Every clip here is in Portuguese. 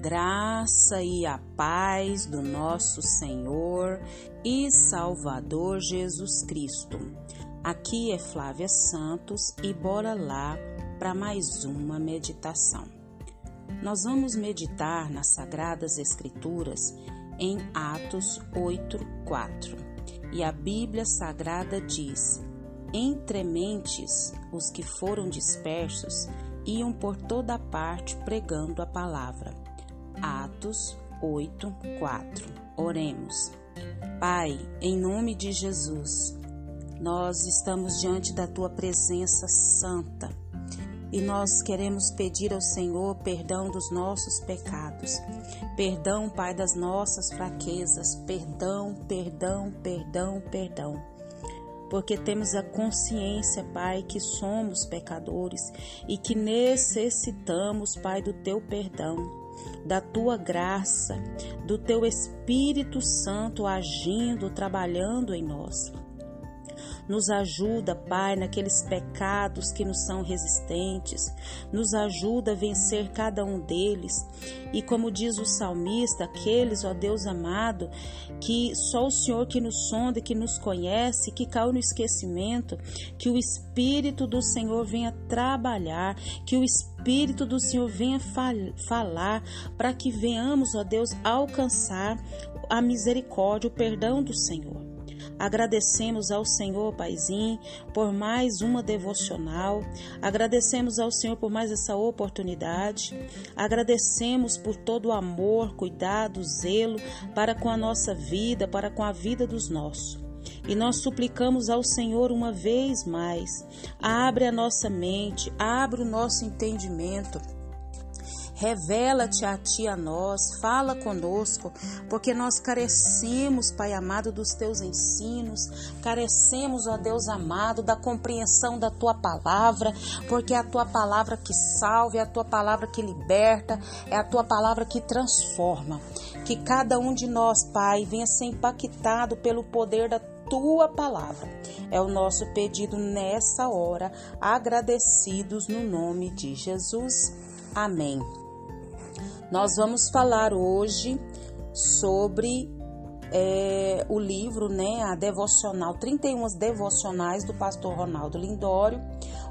graça e a paz do nosso Senhor e Salvador Jesus Cristo. Aqui é Flávia Santos e bora lá para mais uma meditação. Nós vamos meditar nas Sagradas Escrituras em Atos 8:4. E a Bíblia Sagrada diz: Entre mentes os que foram dispersos iam por toda parte pregando a palavra. Atos 8, 4. Oremos. Pai, em nome de Jesus, nós estamos diante da tua presença santa e nós queremos pedir ao Senhor perdão dos nossos pecados, perdão, Pai, das nossas fraquezas, perdão, perdão, perdão, perdão porque temos a consciência, Pai, que somos pecadores e que necessitamos, Pai, do teu perdão, da tua graça, do teu Espírito Santo agindo, trabalhando em nós. Nos ajuda, Pai, naqueles pecados que nos são resistentes. Nos ajuda a vencer cada um deles. E como diz o salmista, aqueles, ó Deus amado, que só o Senhor que nos sonda, que nos conhece, que caiu no esquecimento, que o Espírito do Senhor venha trabalhar, que o Espírito do Senhor venha fal falar, para que venhamos, ó Deus, alcançar a misericórdia, o perdão do Senhor. Agradecemos ao Senhor, Paizinho, por mais uma devocional. Agradecemos ao Senhor por mais essa oportunidade. Agradecemos por todo o amor, cuidado, zelo para com a nossa vida, para com a vida dos nossos. E nós suplicamos ao Senhor uma vez mais: abre a nossa mente, abre o nosso entendimento Revela-te a ti a nós, fala conosco, porque nós carecemos, Pai amado, dos teus ensinos, carecemos, ó Deus amado, da compreensão da tua palavra, porque é a tua palavra que salva, é a tua palavra que liberta, é a tua palavra que transforma. Que cada um de nós, Pai, venha ser impactado pelo poder da tua palavra. É o nosso pedido nessa hora, agradecidos no nome de Jesus. Amém. Nós vamos falar hoje sobre é, o livro, né, a devocional, 31 devocionais do pastor Ronaldo Lindório.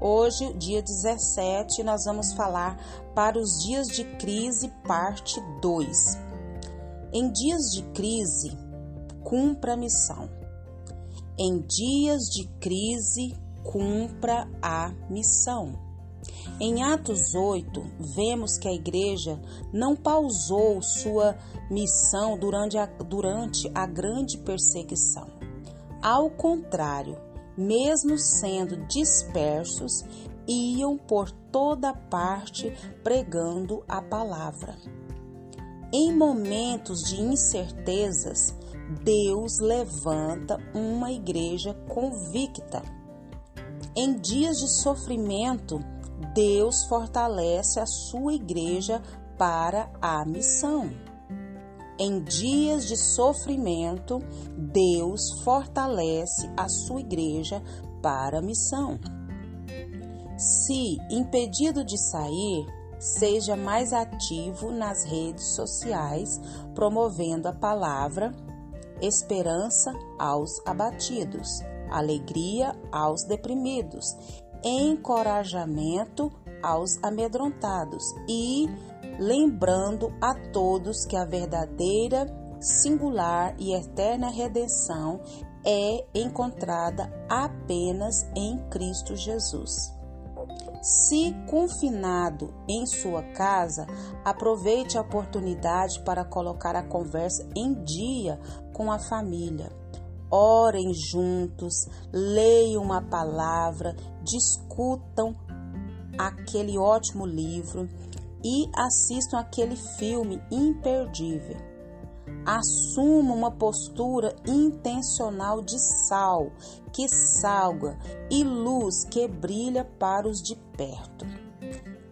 Hoje, dia 17, nós vamos falar para os dias de crise, parte 2. Em dias de crise, cumpra a missão. Em dias de crise, cumpra a missão. Em Atos 8, vemos que a igreja não pausou sua missão durante a, durante a grande perseguição. Ao contrário, mesmo sendo dispersos, iam por toda parte pregando a palavra. Em momentos de incertezas, Deus levanta uma igreja convicta. Em dias de sofrimento, Deus fortalece a sua igreja para a missão. Em dias de sofrimento, Deus fortalece a sua igreja para a missão. Se impedido de sair, seja mais ativo nas redes sociais, promovendo a palavra, esperança aos abatidos, alegria aos deprimidos encorajamento aos amedrontados e lembrando a todos que a verdadeira, singular e eterna redenção é encontrada apenas em Cristo Jesus. Se confinado em sua casa, aproveite a oportunidade para colocar a conversa em dia com a família orem juntos, leiam a palavra, discutam aquele ótimo livro e assistam aquele filme imperdível. Assuma uma postura intencional de sal, que salga, e luz que brilha para os de perto.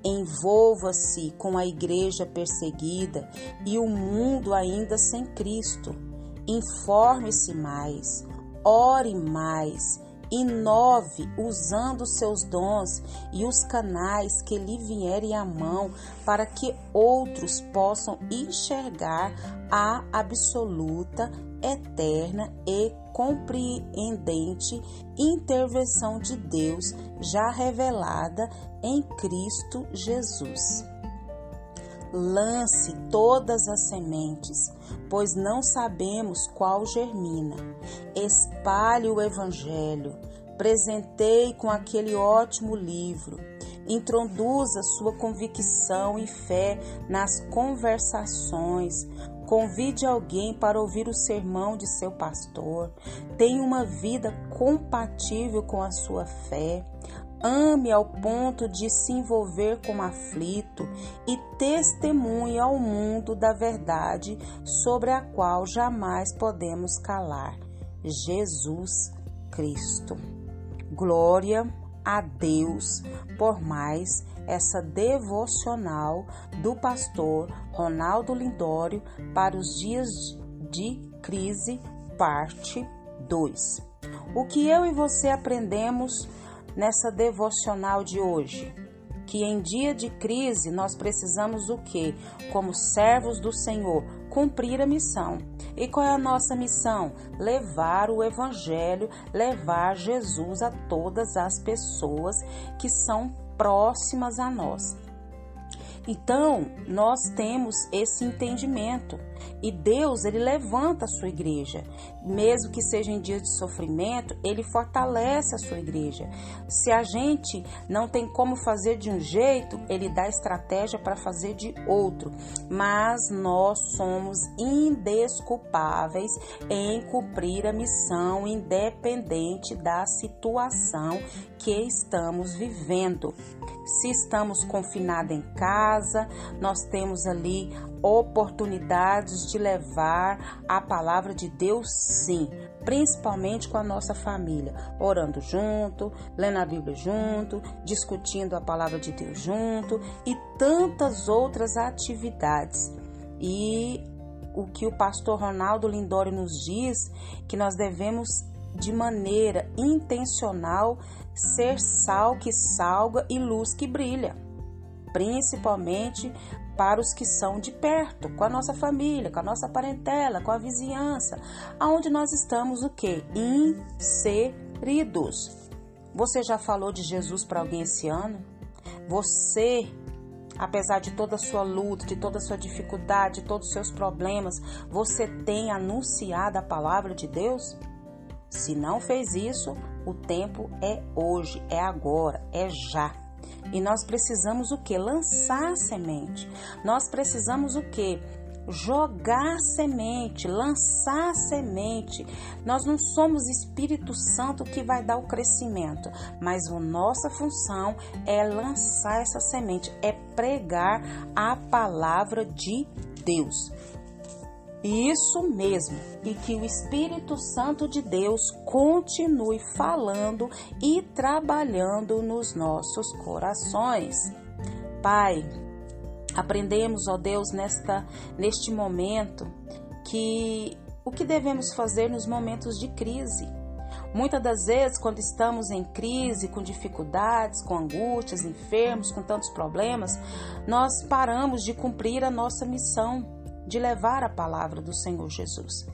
Envolva-se com a igreja perseguida e o mundo ainda sem Cristo Informe-se mais, ore mais inove usando seus dons e os canais que lhe vierem à mão para que outros possam enxergar a absoluta, eterna e compreendente intervenção de Deus já revelada em Cristo Jesus. Lance todas as sementes, pois não sabemos qual germina. Espalhe o Evangelho. Presenteie com aquele ótimo livro. Introduza sua convicção e fé nas conversações. Convide alguém para ouvir o sermão de seu pastor. Tenha uma vida compatível com a sua fé. Ame ao ponto de se envolver como aflito e testemunhe ao mundo da verdade sobre a qual jamais podemos calar. Jesus Cristo. Glória a Deus por mais essa devocional do pastor Ronaldo Lindório para os dias de crise, parte 2. O que eu e você aprendemos nessa devocional de hoje? Que em dia de crise nós precisamos o que? Como servos do Senhor, cumprir a missão. E qual é a nossa missão? Levar o Evangelho, levar Jesus a todas as pessoas que são próximas a nós. Então, nós temos esse entendimento e Deus, ele levanta a sua igreja. Mesmo que seja em dias de sofrimento, ele fortalece a sua igreja. Se a gente não tem como fazer de um jeito, ele dá estratégia para fazer de outro. Mas nós somos indesculpáveis em cumprir a missão, independente da situação que estamos vivendo. Se estamos confinados em casa, nós temos ali oportunidades de levar a palavra de Deus, sim, principalmente com a nossa família, orando junto, lendo a Bíblia junto, discutindo a palavra de Deus junto e tantas outras atividades. E o que o pastor Ronaldo Lindori nos diz que nós devemos de maneira intencional ser sal que salga e luz que brilha, principalmente para os que são de perto, com a nossa família, com a nossa parentela, com a vizinhança, aonde nós estamos o que? Inseridos. Você já falou de Jesus para alguém esse ano? Você, apesar de toda a sua luta, de toda a sua dificuldade, de todos os seus problemas, você tem anunciado a palavra de Deus? Se não fez isso, o tempo é hoje, é agora, é já. E nós precisamos o que? Lançar semente. Nós precisamos o que? Jogar semente, lançar semente. Nós não somos Espírito Santo que vai dar o crescimento, mas a nossa função é lançar essa semente, é pregar a palavra de Deus. Isso mesmo, e que o Espírito Santo de Deus continue falando e trabalhando nos nossos corações. Pai, aprendemos, ó Deus, nesta neste momento que o que devemos fazer nos momentos de crise. Muitas das vezes, quando estamos em crise, com dificuldades, com angústias, enfermos, com tantos problemas, nós paramos de cumprir a nossa missão de levar a palavra do Senhor Jesus.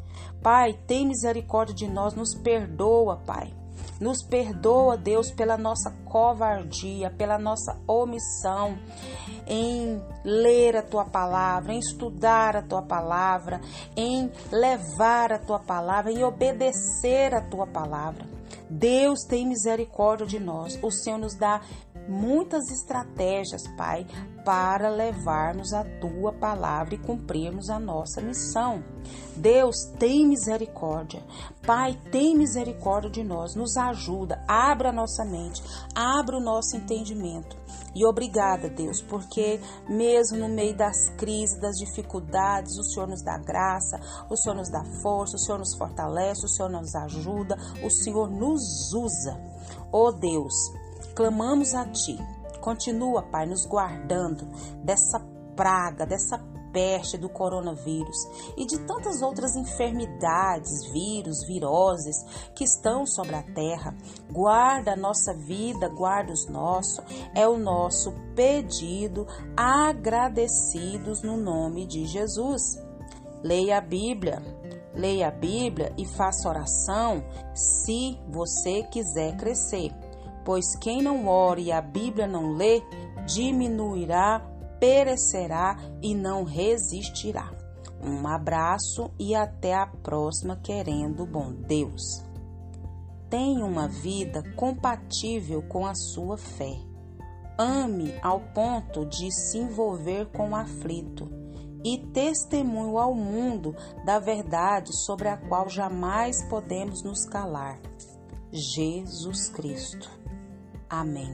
Pai, tem misericórdia de nós, nos perdoa, Pai. Nos perdoa, Deus, pela nossa covardia, pela nossa omissão em ler a tua palavra, em estudar a tua palavra, em levar a tua palavra, em obedecer a tua palavra. Deus tem misericórdia de nós. O Senhor nos dá muitas estratégias, Pai, para levarmos a tua palavra e cumprirmos a nossa missão. Deus, tem misericórdia. Pai, tem misericórdia de nós. Nos ajuda. Abra a nossa mente, abra o nosso entendimento. E obrigada, Deus, porque mesmo no meio das crises, das dificuldades, o Senhor nos dá graça, o Senhor nos dá força, o Senhor nos fortalece, o Senhor nos ajuda, o Senhor nos usa. Oh Deus, clamamos a Ti. Continua, Pai, nos guardando dessa praga, dessa peste, do coronavírus e de tantas outras enfermidades, vírus, viroses que estão sobre a terra. Guarda a nossa vida, guarda os nossos. É o nosso pedido, agradecidos no nome de Jesus. Leia a Bíblia. Leia a Bíblia e faça oração se você quiser crescer. Pois quem não ore e a Bíblia não lê, diminuirá, perecerá e não resistirá. Um abraço e até a próxima, querendo bom Deus. Tenha uma vida compatível com a sua fé. Ame ao ponto de se envolver com o aflito e testemunho ao mundo da verdade sobre a qual jamais podemos nos calar. Jesus Cristo. Amém.